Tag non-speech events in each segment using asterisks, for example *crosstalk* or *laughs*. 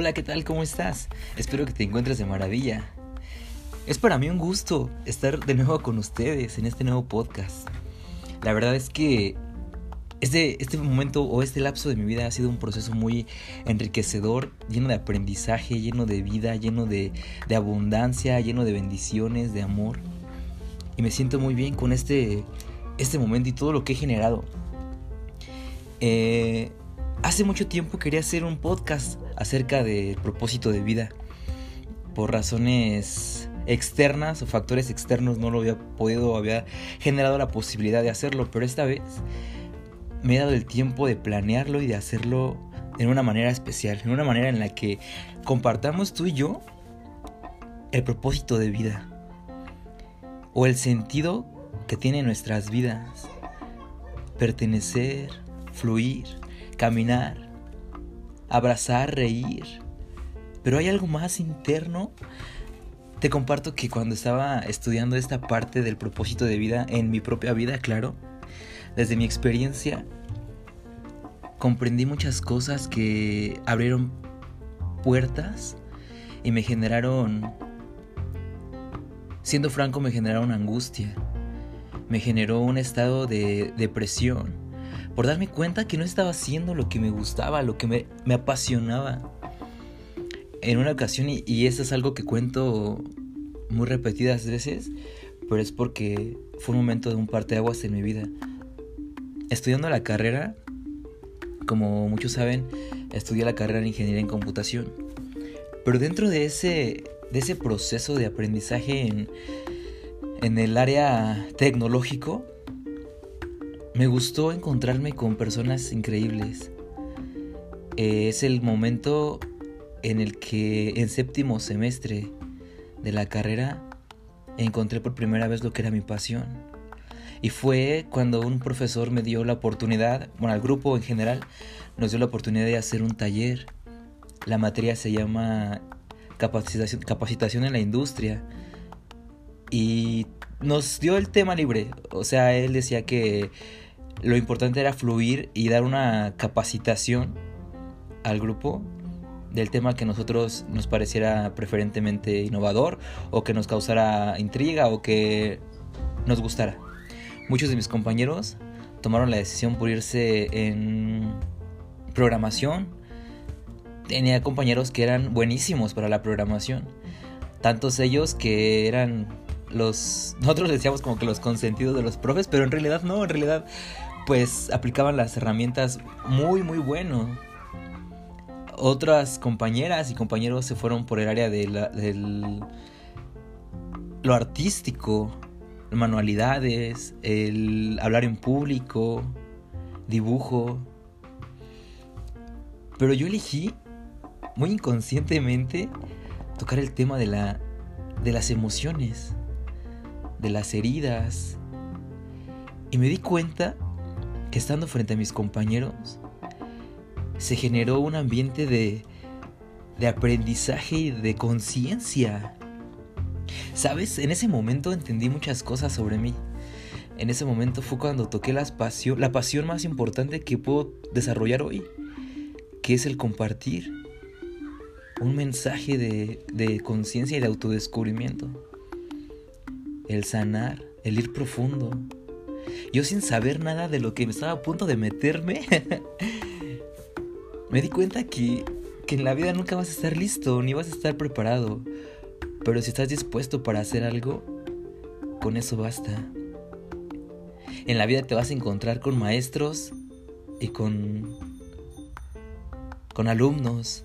Hola, ¿qué tal? ¿Cómo estás? Espero que te encuentres de maravilla. Es para mí un gusto estar de nuevo con ustedes en este nuevo podcast. La verdad es que este, este momento o este lapso de mi vida ha sido un proceso muy enriquecedor, lleno de aprendizaje, lleno de vida, lleno de, de abundancia, lleno de bendiciones, de amor. Y me siento muy bien con este, este momento y todo lo que he generado. Eh, hace mucho tiempo quería hacer un podcast acerca del propósito de vida. Por razones externas o factores externos no lo había podido, había generado la posibilidad de hacerlo, pero esta vez me he dado el tiempo de planearlo y de hacerlo en una manera especial, en una manera en la que compartamos tú y yo el propósito de vida o el sentido que tiene nuestras vidas. Pertenecer, fluir, caminar, abrazar, reír. Pero hay algo más interno. Te comparto que cuando estaba estudiando esta parte del propósito de vida en mi propia vida, claro, desde mi experiencia, comprendí muchas cosas que abrieron puertas y me generaron, siendo franco, me generaron angustia, me generó un estado de depresión por darme cuenta que no estaba haciendo lo que me gustaba, lo que me, apasionaba. En una ocasión, y, eso es algo que cuento muy repetidas veces, pero es porque fue un momento de un parteaguas en mi vida. Estudiando la carrera, como muchos saben, estudié la carrera en ingeniería en computación. Pero dentro de ese, de ese proceso de aprendizaje en, en el área tecnológico, me gustó encontrarme con personas increíbles. Eh, es el momento en el que en séptimo semestre de la carrera encontré por primera vez lo que era mi pasión. Y fue cuando un profesor me dio la oportunidad, bueno, al grupo en general, nos dio la oportunidad de hacer un taller. La materia se llama capacitación, capacitación en la industria. Y nos dio el tema libre. O sea, él decía que lo importante era fluir y dar una capacitación al grupo del tema que nosotros nos pareciera preferentemente innovador o que nos causara intriga o que nos gustara. Muchos de mis compañeros tomaron la decisión por irse en programación. Tenía compañeros que eran buenísimos para la programación. Tantos ellos que eran los... Nosotros decíamos como que los consentidos de los profes, pero en realidad no, en realidad pues aplicaban las herramientas muy muy bueno. Otras compañeras y compañeros se fueron por el área de del lo artístico, manualidades, el hablar en público, dibujo. Pero yo elegí muy inconscientemente tocar el tema de la de las emociones, de las heridas. Y me di cuenta que estando frente a mis compañeros se generó un ambiente de, de aprendizaje y de conciencia. ¿Sabes? En ese momento entendí muchas cosas sobre mí. En ese momento fue cuando toqué la pasión, la pasión más importante que puedo desarrollar hoy, que es el compartir un mensaje de, de conciencia y de autodescubrimiento. El sanar, el ir profundo, yo sin saber nada de lo que me estaba a punto de meterme, *laughs* me di cuenta que, que en la vida nunca vas a estar listo, ni vas a estar preparado. Pero si estás dispuesto para hacer algo, con eso basta. En la vida te vas a encontrar con maestros y con con alumnos.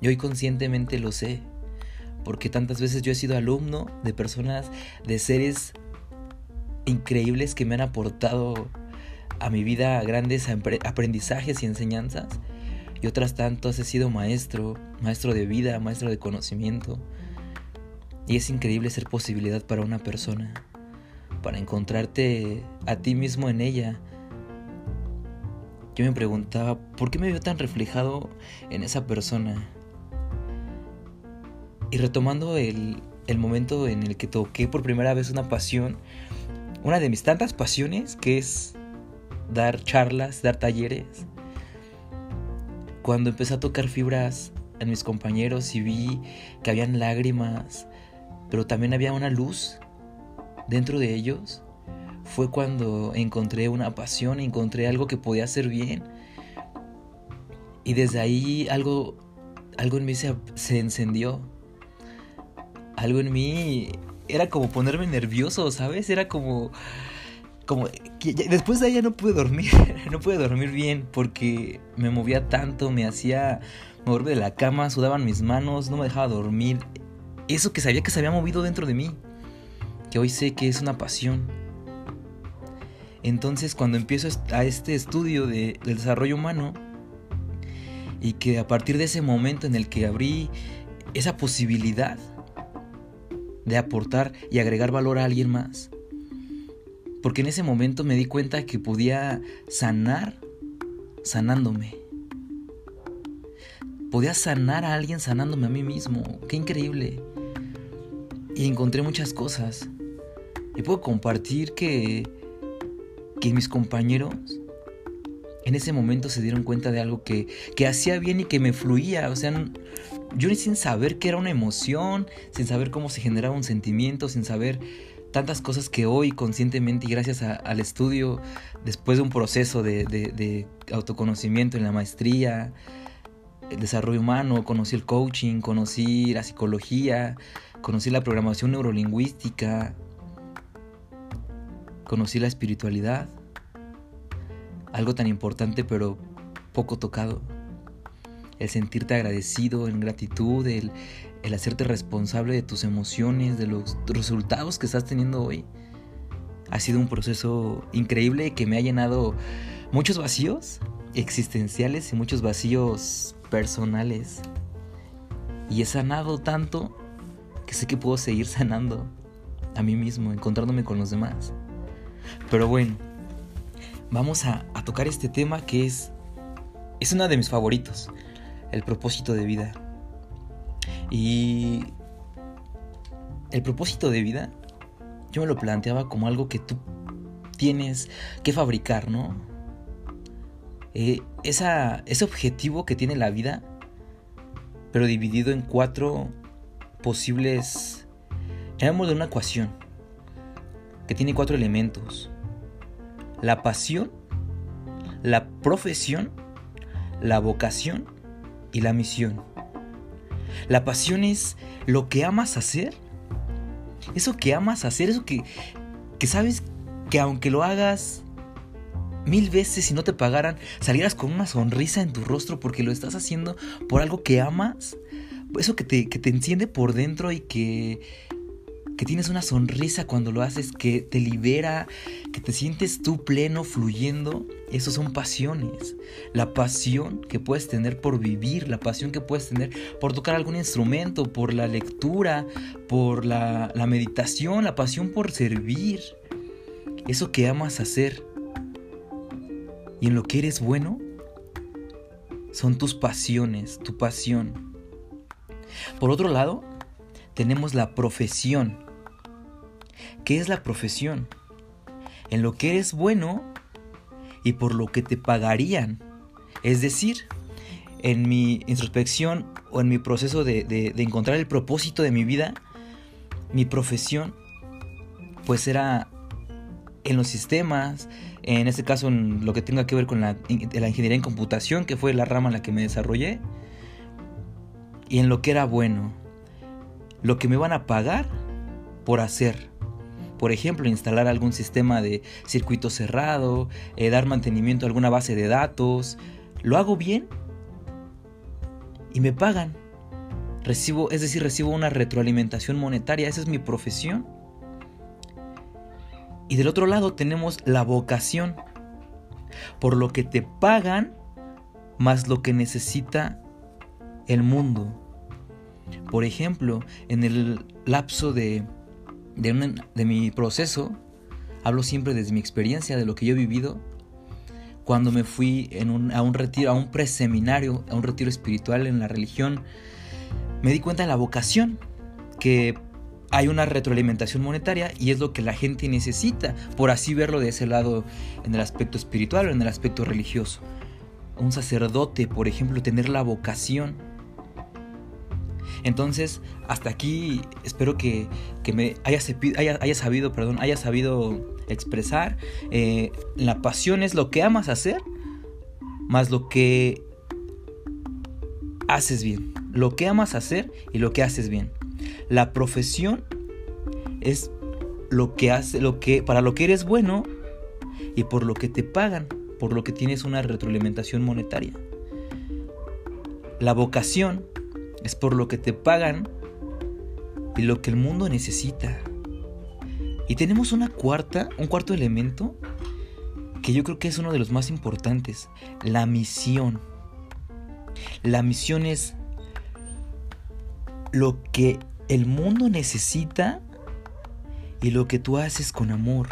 Y hoy conscientemente lo sé, porque tantas veces yo he sido alumno de personas, de seres increíbles que me han aportado a mi vida grandes aprendizajes y enseñanzas. Y otras tantas he sido maestro, maestro de vida, maestro de conocimiento. Y es increíble ser posibilidad para una persona, para encontrarte a ti mismo en ella. Yo me preguntaba, ¿por qué me veo tan reflejado en esa persona? Y retomando el, el momento en el que toqué por primera vez una pasión, una de mis tantas pasiones que es dar charlas, dar talleres. Cuando empecé a tocar fibras en mis compañeros y vi que habían lágrimas, pero también había una luz dentro de ellos, fue cuando encontré una pasión, encontré algo que podía hacer bien. Y desde ahí algo, algo en mí se, se encendió. Algo en mí era como ponerme nervioso, ¿sabes? Era como como después de ya no pude dormir, *laughs* no pude dormir bien porque me movía tanto, me hacía moverme de la cama, sudaban mis manos, no me dejaba dormir. Eso que sabía que se había movido dentro de mí, que hoy sé que es una pasión. Entonces cuando empiezo a este estudio de, del desarrollo humano y que a partir de ese momento en el que abrí esa posibilidad de aportar y agregar valor a alguien más, porque en ese momento me di cuenta que podía sanar sanándome. Podía sanar a alguien sanándome a mí mismo. Qué increíble. Y encontré muchas cosas. Y puedo compartir que, que mis compañeros en ese momento se dieron cuenta de algo que, que hacía bien y que me fluía. O sea, yo sin saber que era una emoción, sin saber cómo se generaba un sentimiento, sin saber tantas cosas que hoy conscientemente y gracias al estudio, después de un proceso de, autoconocimiento en la maestría, el desarrollo humano, conocí el coaching, conocí la psicología, conocí la programación neurolingüística, conocí la espiritualidad, algo tan importante pero poco tocado, el sentirte agradecido, en gratitud, el, hacerte responsable de tus emociones, de los resultados que estás teniendo hoy, ha sido un proceso increíble que me ha llenado muchos vacíos existenciales y muchos vacíos personales. Y he sanado tanto que sé que puedo seguir *laughs* sanando a mí mismo, encontrándome con los demás. Pero bueno, vamos a, a tocar este tema que es, es uno de mis favoritos, el propósito de vida. Y el propósito de vida, yo me lo planteaba como algo que tú tienes que fabricar, ¿no? Eh, ese objetivo que tiene la vida, pero dividido en cuatro posibles, llamémoslo una ecuación, que tiene cuatro elementos. La pasión, la profesión, la vocación y la misión. La pasión es lo que amas hacer. Eso que amas hacer, eso que, que sabes que aunque lo hagas mil veces y no te pagaran, salieras con una sonrisa en tu rostro porque lo estás haciendo por algo que amas. Eso que te, que te enciende por dentro y que, que tienes una sonrisa cuando lo haces, que te libera, que te sientes tú pleno, fluyendo. Esos son pasiones. La pasión que puedes tener por vivir, la pasión que puedes tener por tocar algún instrumento, por la lectura, por la, la meditación, la pasión por servir. Eso que amas hacer. Y en lo que eres bueno, son tus pasiones, tu pasión. Por otro lado, tenemos la profesión. ¿Qué es la profesión? En lo que eres bueno y por lo que te pagarían. Es decir, en mi introspección o en mi proceso de, encontrar el propósito de mi vida, mi profesión, pues era en los sistemas, en este caso en lo que tenga que ver con la, la, ingeniería en computación, que fue la rama en la que me desarrollé, y en lo que era bueno lo que me van a pagar por hacer. Por ejemplo, instalar algún sistema de circuito cerrado, eh, dar mantenimiento a alguna base de datos. ¿Lo hago bien? Y me pagan. Recibo, es decir, recibo una retroalimentación monetaria. Esa es mi profesión. Y del otro lado tenemos la vocación. Por lo que te pagan más lo que necesita el mundo. Por ejemplo, en el lapso de, de, mi proceso, hablo siempre desde mi experiencia, de lo que yo he vivido, cuando me fui a un retiro, a un preseminario, a un retiro espiritual en la religión, me di cuenta de la vocación, que hay una retroalimentación monetaria y es lo que la gente necesita, por así verlo de ese lado en el aspecto espiritual o en el aspecto religioso. Un sacerdote, por ejemplo, tener la vocación Entonces, hasta aquí espero que, me haya, haya, sabido, perdón, haya sabido expresar. Eh, la pasión es lo que amas hacer, más lo que haces bien. Lo que amas hacer y lo que haces bien. La profesión es lo que hace, lo que, para lo que eres bueno y por lo que te pagan, por lo que tienes una retroalimentación monetaria. La vocación es por lo que te pagan y lo que el mundo necesita. Y tenemos una cuarta, un cuarto elemento que yo creo que es uno de los más importantes, la misión. La misión es lo que el mundo necesita y lo que tú haces con amor.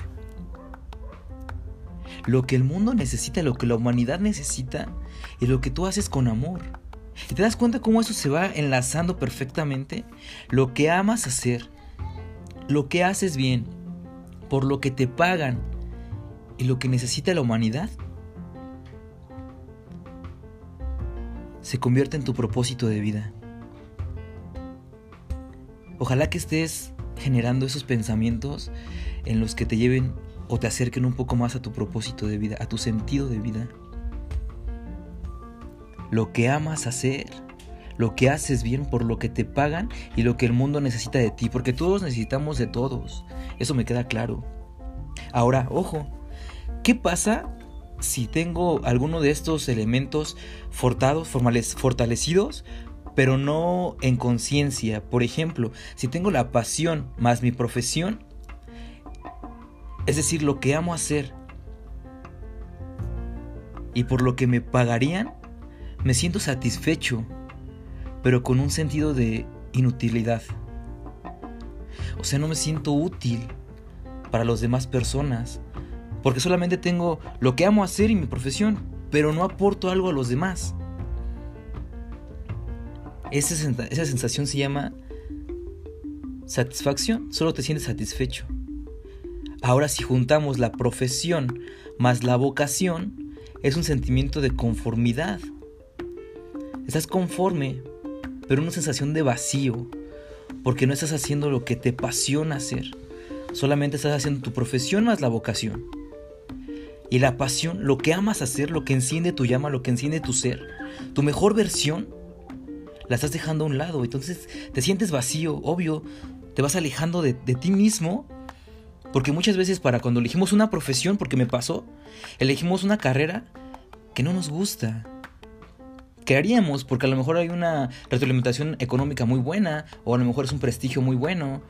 Lo que el mundo necesita, lo que la humanidad necesita y lo que tú haces con amor. ¿Y te das cuenta cómo eso se va enlazando perfectamente? Lo que amas hacer, lo que haces bien, por lo que te pagan y lo que necesita la humanidad, se convierte en tu propósito de vida. Ojalá que estés generando esos pensamientos en los que te lleven o te acerquen un poco más a tu propósito de vida, a tu sentido de vida. Lo que amas hacer, lo que haces bien por lo que te pagan y lo que el mundo necesita de ti, porque todos necesitamos de todos, eso me queda claro. Ahora, ojo, ¿qué pasa si tengo alguno de estos elementos fortados, formales, fortalecidos, pero no en conciencia. Por ejemplo, si tengo la pasión más mi profesión, es decir, lo que amo hacer, y por lo que me pagarían, me siento satisfecho, pero con un sentido de inutilidad. O sea, no me siento útil para las demás personas, porque solamente tengo lo que amo hacer y mi profesión, pero no aporto algo a los demás. Esa, sensación se llama satisfacción, solo te sientes satisfecho. Ahora si juntamos la profesión más la vocación, es un sentimiento de conformidad. Estás conforme, pero una sensación de vacío, porque no estás haciendo lo que te apasiona hacer, solamente estás haciendo tu profesión más la vocación. Y la pasión, lo que amas hacer, lo que enciende tu llama, lo que enciende tu ser, tu mejor versión, la estás dejando a un lado. Entonces te sientes vacío, obvio, te vas alejando de, ti mismo. Porque muchas veces para cuando elegimos una profesión, porque me pasó, elegimos una carrera que no nos gusta. ¿Qué haríamos? Porque a lo mejor hay una retroalimentación económica muy buena, o a lo mejor es un prestigio muy bueno.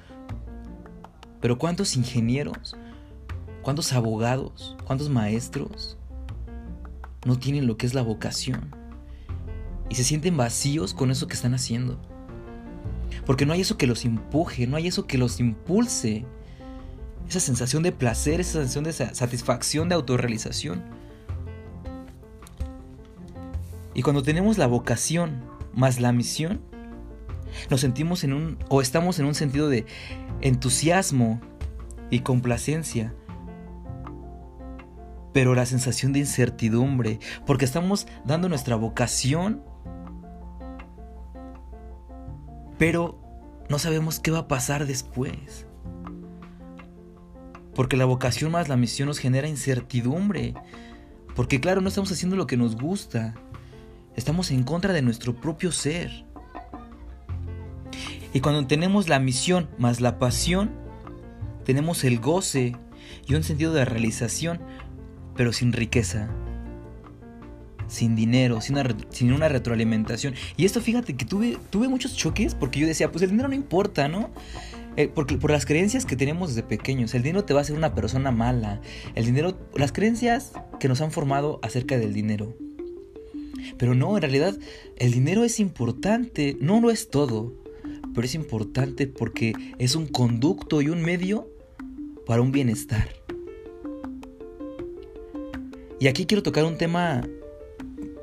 Pero ¿cuántos ingenieros? ¿Cuántos abogados? ¿Cuántos maestros? No tienen lo que es la vocación y se sienten vacíos con eso que están haciendo. Porque no hay eso que los empuje, no hay eso que los impulse. Esa sensación de placer, esa sensación de satisfacción, de autorrealización. Y cuando tenemos la vocación más la misión, nos sentimos en un, o estamos en un sentido de entusiasmo y complacencia, pero la sensación de incertidumbre, porque estamos dando nuestra vocación pero no sabemos qué va a pasar después. Porque la vocación más la misión nos genera incertidumbre. Porque claro, no estamos haciendo lo que nos gusta. Estamos en contra de nuestro propio ser. Y cuando tenemos la misión más la pasión, tenemos el goce y un sentido de realización, pero sin riqueza sin dinero, sin una, sin una retroalimentación. Y esto fíjate que tuve, tuve muchos choques porque yo decía, pues el dinero no importa, ¿no? Eh, por las creencias que tenemos desde pequeños, el dinero te va a hacer una persona mala. El dinero, las creencias que nos han formado acerca del dinero. Pero no, en realidad el dinero es importante, no lo es todo, pero es importante porque es un conducto y un medio para un bienestar. Y aquí quiero tocar un tema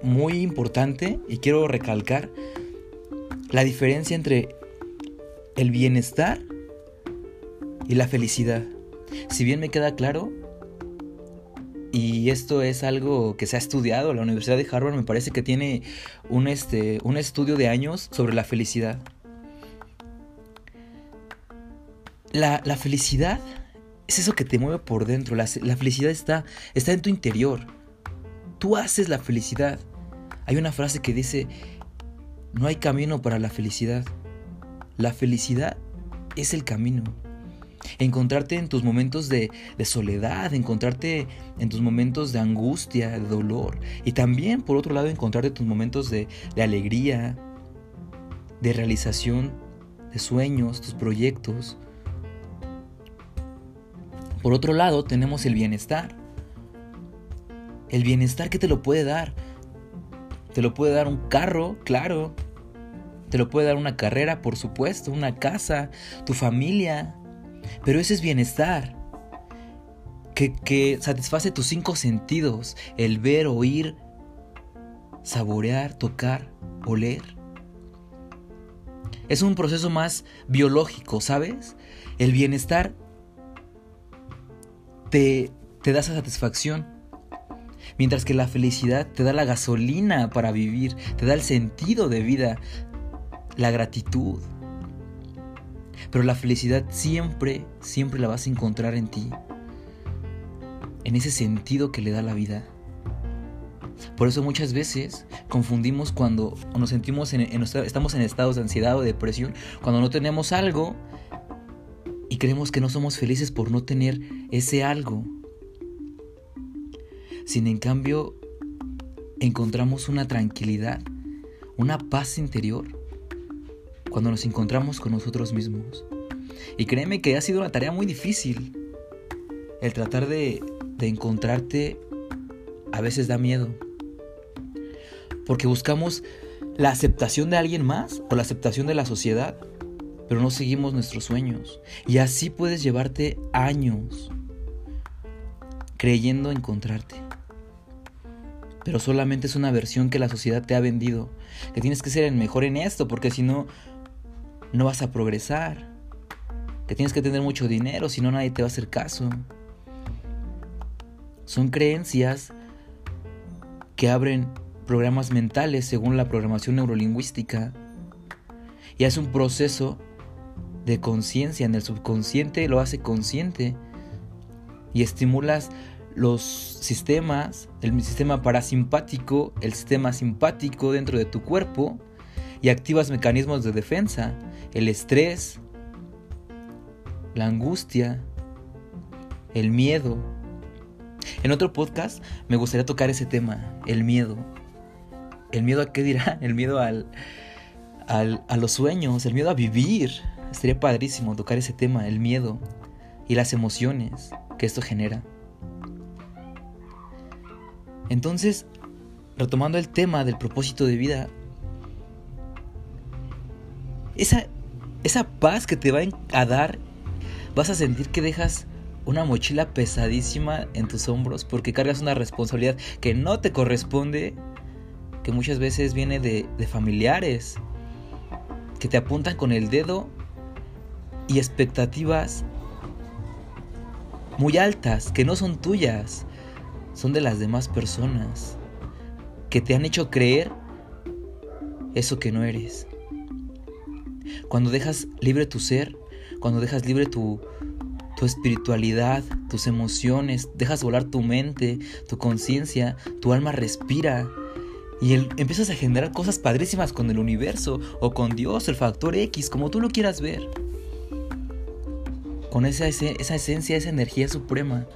muy importante y quiero recalcar la diferencia entre el bienestar y la felicidad. Si bien me queda claro, y esto es algo que se ha estudiado. La Universidad de Harvard me parece que tiene un, este, un estudio de años sobre la felicidad. La, la felicidad es eso que te mueve por dentro. La, la, felicidad está, está en tu interior. Tú haces la felicidad. Hay una frase que dice, no hay camino para la felicidad. La felicidad es el camino. Encontrarte en tus momentos de, soledad, encontrarte en tus momentos de angustia, de dolor. Y también, por otro lado, encontrarte en tus momentos de, de alegría, de realización de sueños, tus proyectos. Por otro lado, tenemos el bienestar. El bienestar que te lo puede dar. Te lo puede dar un carro, claro. Te lo puede dar una carrera, por supuesto, una casa, tu familia. Pero ese es bienestar. Que, que satisface tus cinco sentidos. El ver, oír, saborear, tocar, oler. Es un proceso más biológico, ¿sabes? El bienestar te, te da esa satisfacción. Mientras que la felicidad te da la gasolina para vivir, te da el sentido de vida, la gratitud. Pero la felicidad siempre, siempre la vas a encontrar en ti. En ese sentido que le da la vida. Por eso muchas veces confundimos cuando nos sentimos en, estamos en estados de ansiedad o depresión, cuando no tenemos algo y creemos que no somos felices por no tener ese algo. Sin en cambio encontramos una tranquilidad, una paz interior cuando nos encontramos con nosotros mismos. Y créeme que ha sido una tarea muy difícil. El tratar de, de encontrarte a veces da miedo. Porque buscamos la aceptación de alguien más o la aceptación de la sociedad pero no seguimos nuestros sueños. Y así puedes llevarte años creyendo encontrarte. Pero solamente es una versión que la sociedad te ha vendido. Que tienes que ser el mejor en esto, porque si no, no vas a progresar. Que tienes que tener mucho dinero, si no nadie te va a hacer caso. Son creencias que abren programas mentales según la programación neurolingüística. Y es un proceso de conciencia en el subconsciente, lo hace consciente y estimulas los sistemas, el sistema parasimpático, el sistema simpático dentro de tu cuerpo y activas mecanismos de defensa, el estrés, la angustia, el miedo. En otro podcast me gustaría tocar ese tema, el miedo. ¿El miedo a qué dirá? *laughs* El miedo al, al, a los sueños, el miedo a vivir, Estaría padrísimo tocar ese tema, el miedo y las emociones que esto genera. Entonces, retomando el tema del propósito de vida, esa, esa paz que te va a dar, vas a sentir que dejas una mochila pesadísima en tus hombros porque cargas una responsabilidad que no te corresponde, que muchas veces viene de, de familiares, que te apuntan con el dedo y expectativas muy altas que no son tuyas, son de las demás personas que te han hecho creer eso que no eres. Cuando dejas libre tu ser, cuando dejas libre tu, tu espiritualidad, tus emociones, dejas volar tu mente, tu conciencia, tu alma respira y empiezas a generar cosas padrísimas con el universo o con Dios, el factor X, como tú lo quieras ver con esa, esa esencia, esa energía suprema.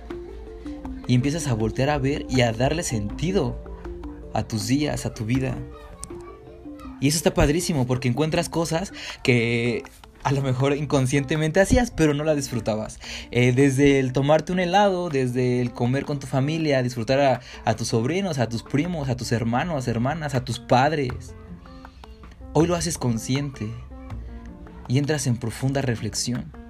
Y empiezas a voltear a ver y a darle sentido a tus días, a tu vida. Y eso está padrísimo porque encuentras cosas que a lo mejor inconscientemente hacías, pero no las disfrutabas. Eh, desde el tomarte un helado, desde el comer con tu familia, disfrutar a, a, tus sobrinos, a tus primos, a tus hermanos, hermanas, a tus padres. Hoy lo haces consciente y entras en profunda reflexión.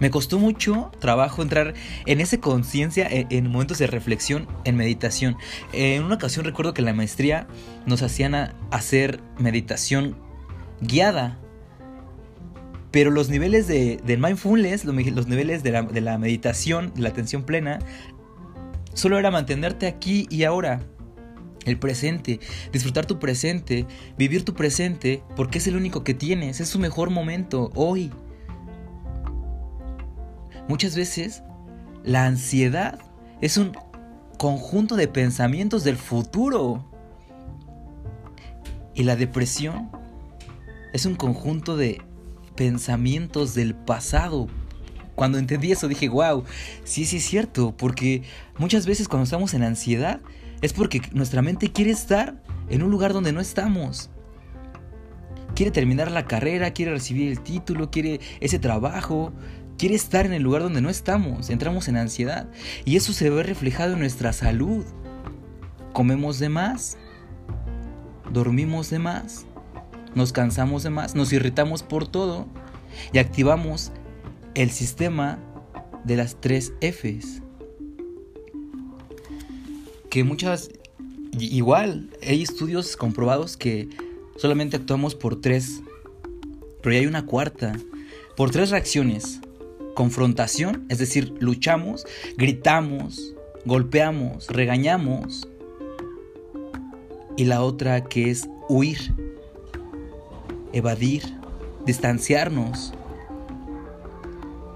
Me costó mucho trabajo entrar en esa conciencia en, momentos de reflexión, en meditación. En una ocasión recuerdo que la maestría nos hacían hacer meditación guiada. Pero los niveles de, mindfulness, los, niveles de la, de la meditación, de la atención plena, solo era mantenerte aquí y ahora. El presente, disfrutar tu presente, vivir tu presente, porque es el único que tienes, es tu mejor momento, hoy. Muchas veces la ansiedad es un conjunto de pensamientos del futuro. Y la depresión es un conjunto de pensamientos del pasado. Cuando entendí eso dije, wow, sí, sí es cierto, porque muchas veces cuando estamos en ansiedad es porque nuestra mente quiere estar en un lugar donde no estamos. Quiere terminar la carrera, quiere recibir el título, quiere ese trabajo, quiere estar en el lugar donde no estamos, entramos en ansiedad y eso se ve reflejado en nuestra salud. Comemos de más, dormimos de más, nos cansamos de más, nos irritamos por todo y activamos el sistema de las tres Fs. Que muchas, igual, hay estudios comprobados que solamente actuamos por tres, pero hay una cuarta, por tres reacciones confrontación, es decir, luchamos, gritamos, golpeamos, regañamos. Y la otra que es huir, evadir, distanciarnos.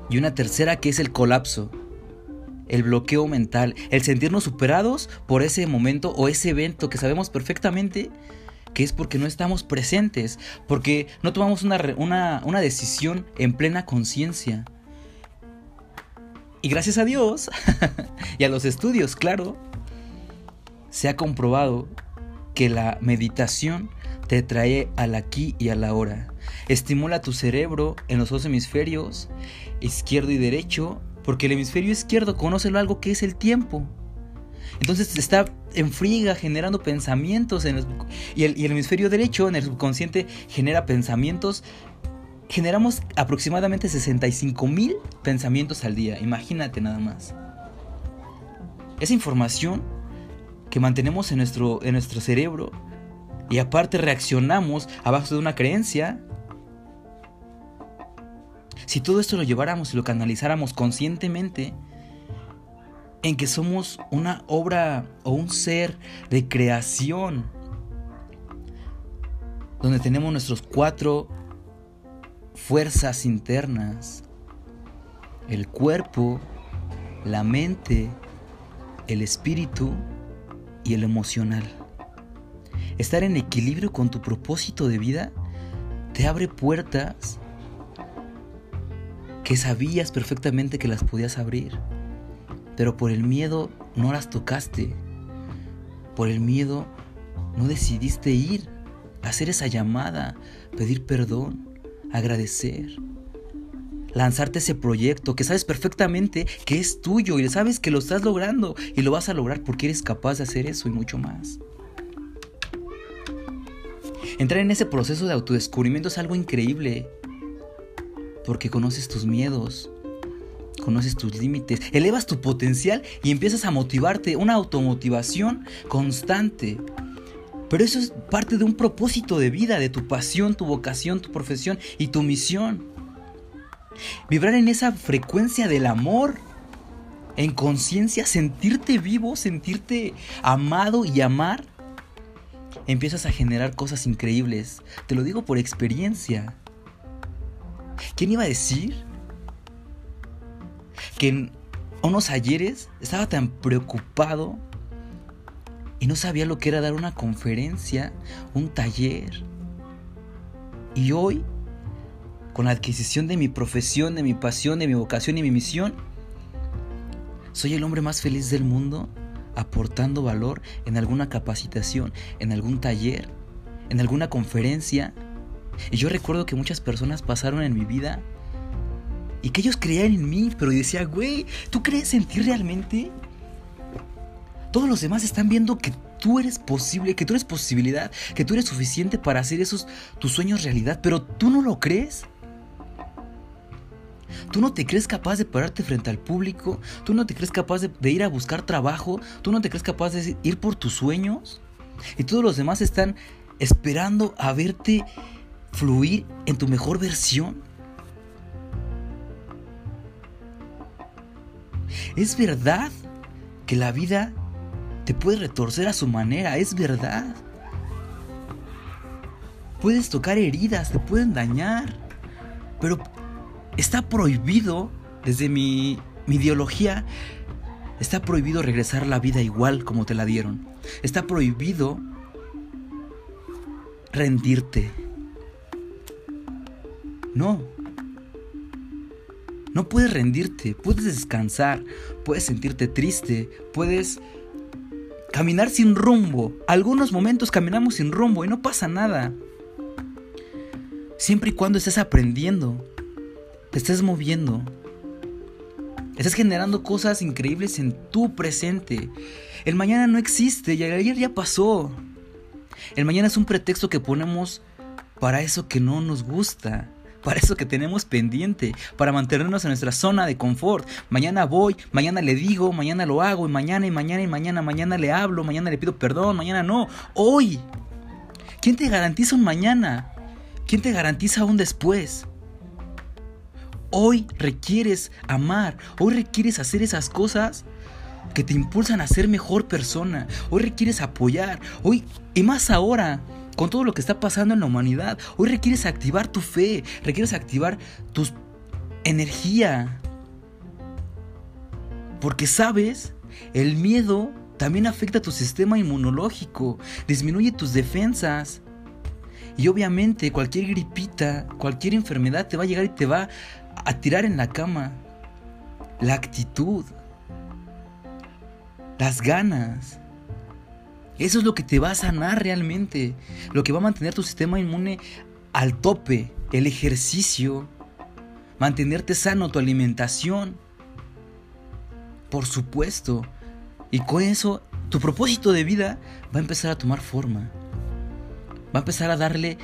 Y una tercera que es el colapso, el bloqueo mental, el sentirnos superados por ese momento o ese evento que sabemos perfectamente que es porque no estamos presentes, porque no tomamos una, una, una decisión en plena conciencia. Y gracias a Dios *laughs* y a los estudios, claro, se ha comprobado que la meditación te trae al aquí y a la hora. Estimula tu cerebro en los dos hemisferios, izquierdo y derecho, porque el hemisferio izquierdo conoce algo que es el tiempo. Entonces está en friga generando pensamientos en el, y el hemisferio derecho en el subconsciente genera pensamientos generamos aproximadamente 65 mil pensamientos al día. Imagínate nada más. Esa información que mantenemos en nuestro, en nuestro cerebro y aparte reaccionamos abajo de una creencia. Si todo esto lo lleváramos y lo canalizáramos conscientemente, en que somos una obra o un ser de creación, donde tenemos nuestros cuatro fuerzas internas, el cuerpo, la mente, el espíritu y el emocional. Estar en equilibrio con tu propósito de vida te abre puertas que sabías perfectamente que las podías abrir, pero por el miedo no las tocaste, por el miedo no decidiste ir, hacer esa llamada, pedir perdón agradecer, lanzarte ese proyecto que sabes perfectamente que es tuyo y sabes que lo estás logrando y lo vas a lograr porque eres capaz de hacer eso y mucho más. Entrar en ese proceso de autodescubrimiento es algo increíble porque conoces tus miedos, conoces tus límites, elevas tu potencial y empiezas a motivarte, una automotivación constante pero eso es parte de un propósito de vida, de tu pasión, tu vocación, tu profesión y tu misión. Vibrar en esa frecuencia del amor, en conciencia, sentirte vivo, sentirte amado y amar, empiezas a generar cosas increíbles. Te lo digo por experiencia. ¿Quién iba a decir que en unos ayeres estaba tan preocupado y no sabía lo que era dar una conferencia, un taller. Y hoy, con la adquisición de mi profesión, de mi pasión, de mi vocación y mi misión, soy el hombre más feliz del mundo aportando valor en alguna capacitación, en algún taller, en alguna conferencia. Y yo recuerdo que muchas personas pasaron en mi vida y que ellos creían en mí, pero decía, güey, ¿tú crees en ti realmente? Todos los demás están viendo que tú eres posible, que tú eres posibilidad, que tú eres suficiente para hacer esos tus sueños realidad, pero tú no lo crees. Tú no te crees capaz de pararte frente al público, tú no te crees capaz de, ir a buscar trabajo, tú no te crees capaz de ir por tus sueños. Y todos los demás están esperando a verte fluir en tu mejor versión. Es verdad que la vida te puede retorcer a su manera, es verdad. Puedes tocar heridas, te pueden dañar, pero está prohibido desde mi, mi ideología, está prohibido regresar la vida igual como te la dieron. Está prohibido rendirte. No. No puedes rendirte, puedes descansar, puedes sentirte triste, puedes caminar sin rumbo. Algunos momentos caminamos sin rumbo y no pasa nada. Siempre y cuando estés aprendiendo, te estés moviendo, estás generando cosas increíbles en tu presente. El mañana no existe y ayer ya pasó. El mañana es un pretexto que ponemos para eso que no nos gusta, para eso que tenemos pendiente, para mantenernos en nuestra zona de confort. Mañana voy, mañana le digo, mañana lo hago, y mañana y mañana y mañana, mañana le hablo, mañana le pido perdón, mañana no. Hoy. ¿Quién te garantiza un mañana? ¿Quién te garantiza un después? Hoy requieres amar, hoy requieres hacer esas cosas que te impulsan a ser mejor persona. Hoy requieres apoyar, hoy y más ahora con todo lo que está pasando en la humanidad. Hoy requieres activar tu fe, requieres activar tu energía. Porque sabes, el miedo también afecta a tu sistema inmunológico, disminuye tus defensas. Y obviamente cualquier gripita, cualquier enfermedad te va a llegar y te va a tirar en la cama. La actitud, las ganas. Eso es lo que te va a sanar realmente. Lo que va a mantener tu sistema inmune al tope. El ejercicio. Mantenerte sano, tu alimentación. Por supuesto. Y con eso, tu propósito de vida va a empezar a tomar forma. Va a empezar a darle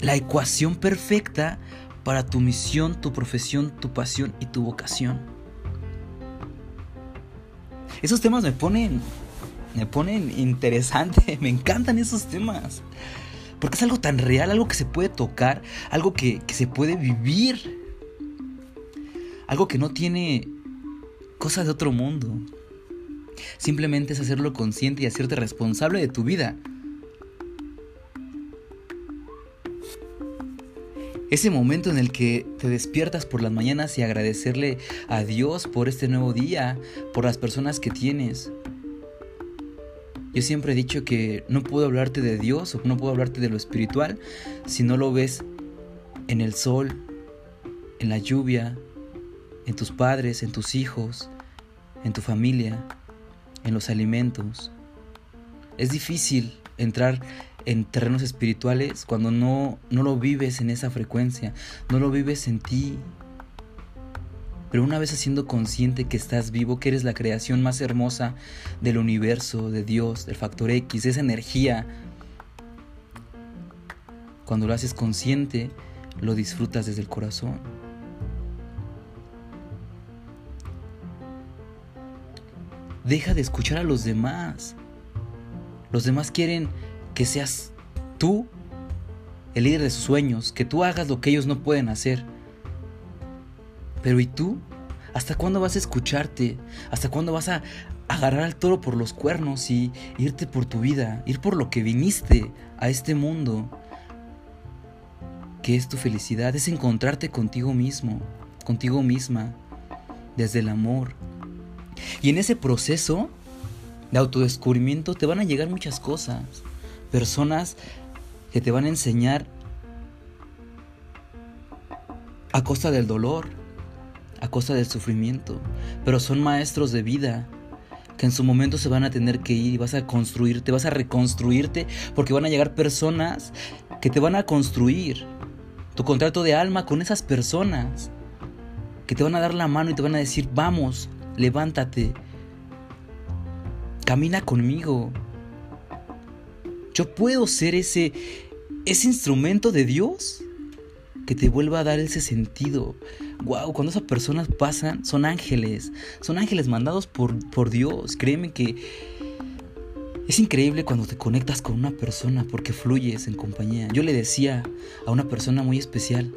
la ecuación perfecta para tu misión, tu profesión, tu pasión y tu vocación. Esos temas me ponen me ponen interesante, *laughs* me encantan esos temas. Porque es algo tan real, algo que se puede tocar, algo que, que se puede vivir. Algo que no tiene cosa de otro mundo. Simplemente es hacerlo consciente y hacerte responsable de tu vida. Ese momento en el que te despiertas por las mañanas y agradecerle a Dios por este nuevo día, por las personas que tienes, yo siempre he dicho que no puedo hablarte de Dios o no puedo hablarte de lo espiritual si no lo ves en el sol, en la lluvia, en tus padres, en tus hijos, en tu familia, en los alimentos. Es difícil entrar en terrenos espirituales cuando no, no lo vives en esa frecuencia, no lo vives en ti, pero una vez haciendo consciente que estás vivo, que eres la creación más hermosa del universo, de Dios, del factor X, esa energía, cuando lo haces consciente, lo disfrutas desde el corazón. Deja de escuchar a los demás. Los demás quieren que seas tú el líder de sus sueños, que tú hagas lo que ellos no pueden hacer. Pero ¿y tú? ¿Hasta cuándo vas a escucharte? ¿Hasta cuándo vas a agarrar al toro por los cuernos y irte por tu vida, ir por lo que viniste a este mundo? Que es tu felicidad, es encontrarte contigo mismo, contigo misma, desde el amor. Y en ese proceso de autodescubrimiento te van a llegar muchas cosas, personas que te van a enseñar a costa del dolor, a costa del sufrimiento, pero son maestros de vida que en su momento se van a tener que ir y vas a construirte, vas a reconstruirte, porque van a llegar personas que te van a construir tu contrato de alma con esas personas, que te van a dar la mano y te van a decir, vamos, levántate, camina conmigo. Yo puedo ser ese, ese instrumento de Dios que te vuelva a dar ese sentido, wow, cuando esas personas pasan, son ángeles, son ángeles mandados por, por Dios. Créeme que es increíble cuando te conectas con una persona porque fluyes en compañía. Yo le decía a una persona muy especial,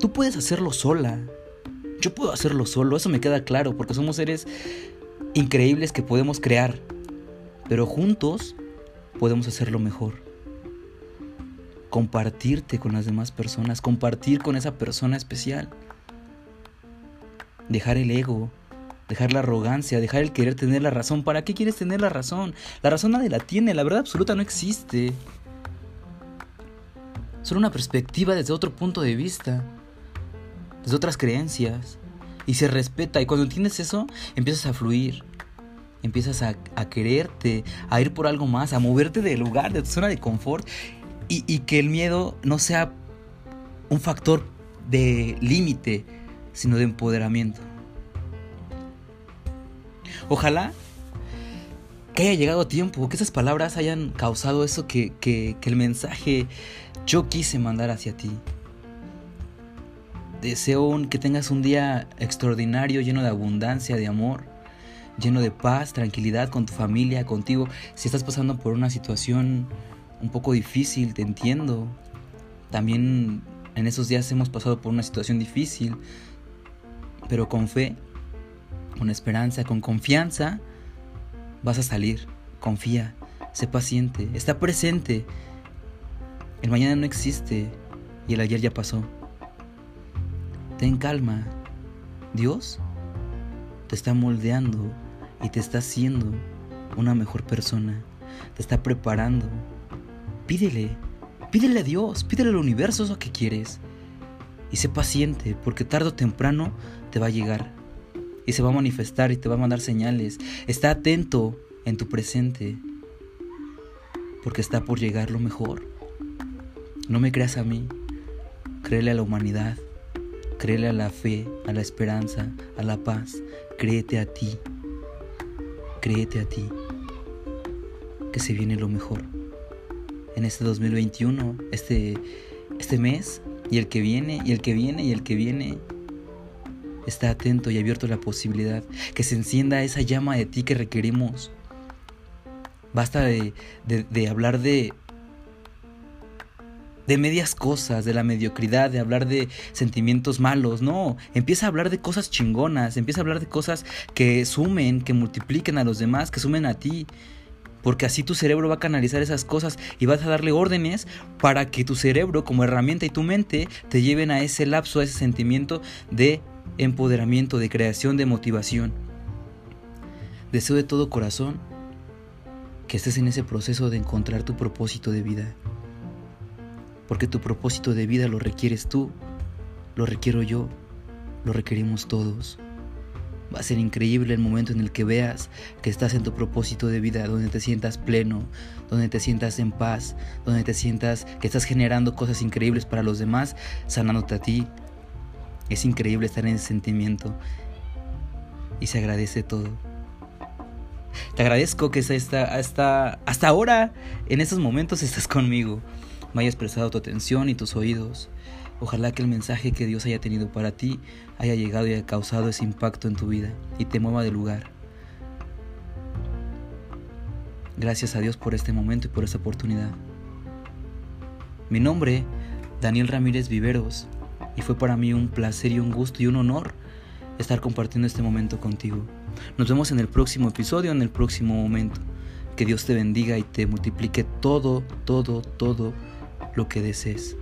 tú puedes hacerlo sola, yo puedo hacerlo solo, eso me queda claro, porque somos seres increíbles que podemos crear, pero juntos podemos hacerlo mejor compartirte con las demás personas, compartir con esa persona especial. dejar el ego, dejar la arrogancia, dejar el querer tener la razón. ¿Para qué quieres tener la razón? La razón nadie la tiene, la verdad absoluta no existe. Solo una perspectiva desde otro punto de vista, desde otras creencias. Y se respeta. Y cuando tienes eso, empiezas a fluir. Empiezas a, quererte, a ir por algo más, a moverte del lugar, de tu zona de confort. Y, que el miedo no sea un factor de límite, sino de empoderamiento. Ojalá que haya llegado tiempo, que esas palabras hayan causado eso que el mensaje yo quise mandar hacia ti. Deseo que tengas un día extraordinario, lleno de abundancia, de amor, lleno de paz, tranquilidad con tu familia, contigo. Si estás pasando por una situación un poco difícil, te entiendo. También en esos días hemos pasado por una situación difícil, pero con fe, con esperanza, con confianza, vas a salir. Confía, sé paciente, está presente. El mañana no existe y el ayer ya pasó. Ten calma. Dios te está moldeando y te está haciendo una mejor persona. Te está preparando. Pídele, Pídele a Dios, pídele al universo eso que quieres. Y sé paciente, porque tarde o temprano te va a llegar. Y se va a manifestar y te va a mandar señales. Está atento en tu presente, porque está por llegar lo mejor. No me creas a mí, créele a la humanidad, créele a la fe, a la esperanza, a la paz. Créete a ti, créete a ti, que se viene lo mejor en este 2021, este, este mes y el que viene y el que viene y el que viene. Está atento y abierto a la posibilidad que se encienda esa llama de ti que requerimos. Basta de, de hablar de, de medias cosas, de la mediocridad, de hablar de sentimientos malos. No, empieza a hablar de cosas chingonas, empieza a hablar de cosas que sumen, que multipliquen a los demás, que sumen a ti porque así tu cerebro va a canalizar esas cosas y vas a darle órdenes para que tu cerebro como herramienta y tu mente te lleven a ese lapso, a ese sentimiento de empoderamiento, de creación, de motivación. Deseo de todo corazón que estés en ese proceso de encontrar tu propósito de vida. Porque tu propósito de vida lo requieres tú, lo requiero yo, lo requerimos todos. Va a ser increíble el momento en el que veas que estás en tu propósito de vida, donde te sientas pleno, donde te sientas en paz, donde te sientas que estás generando cosas increíbles para los demás, sanándote a ti. Es increíble estar en ese sentimiento y se agradece todo. Te agradezco que hasta, hasta, hasta ahora, en estos momentos, estás conmigo. Me hayas prestado tu atención y tus oídos. Ojalá que el mensaje que Dios haya tenido para ti haya llegado y haya causado ese impacto en tu vida y te mueva de lugar. Gracias a Dios por este momento y por esta oportunidad. Mi nombre, Daniel Ramírez Viveros, y fue para mí un placer y un gusto y un honor estar compartiendo este momento contigo. Nos vemos en el próximo episodio, en el próximo momento. Que Dios te bendiga y te multiplique todo, todo, todo lo que desees.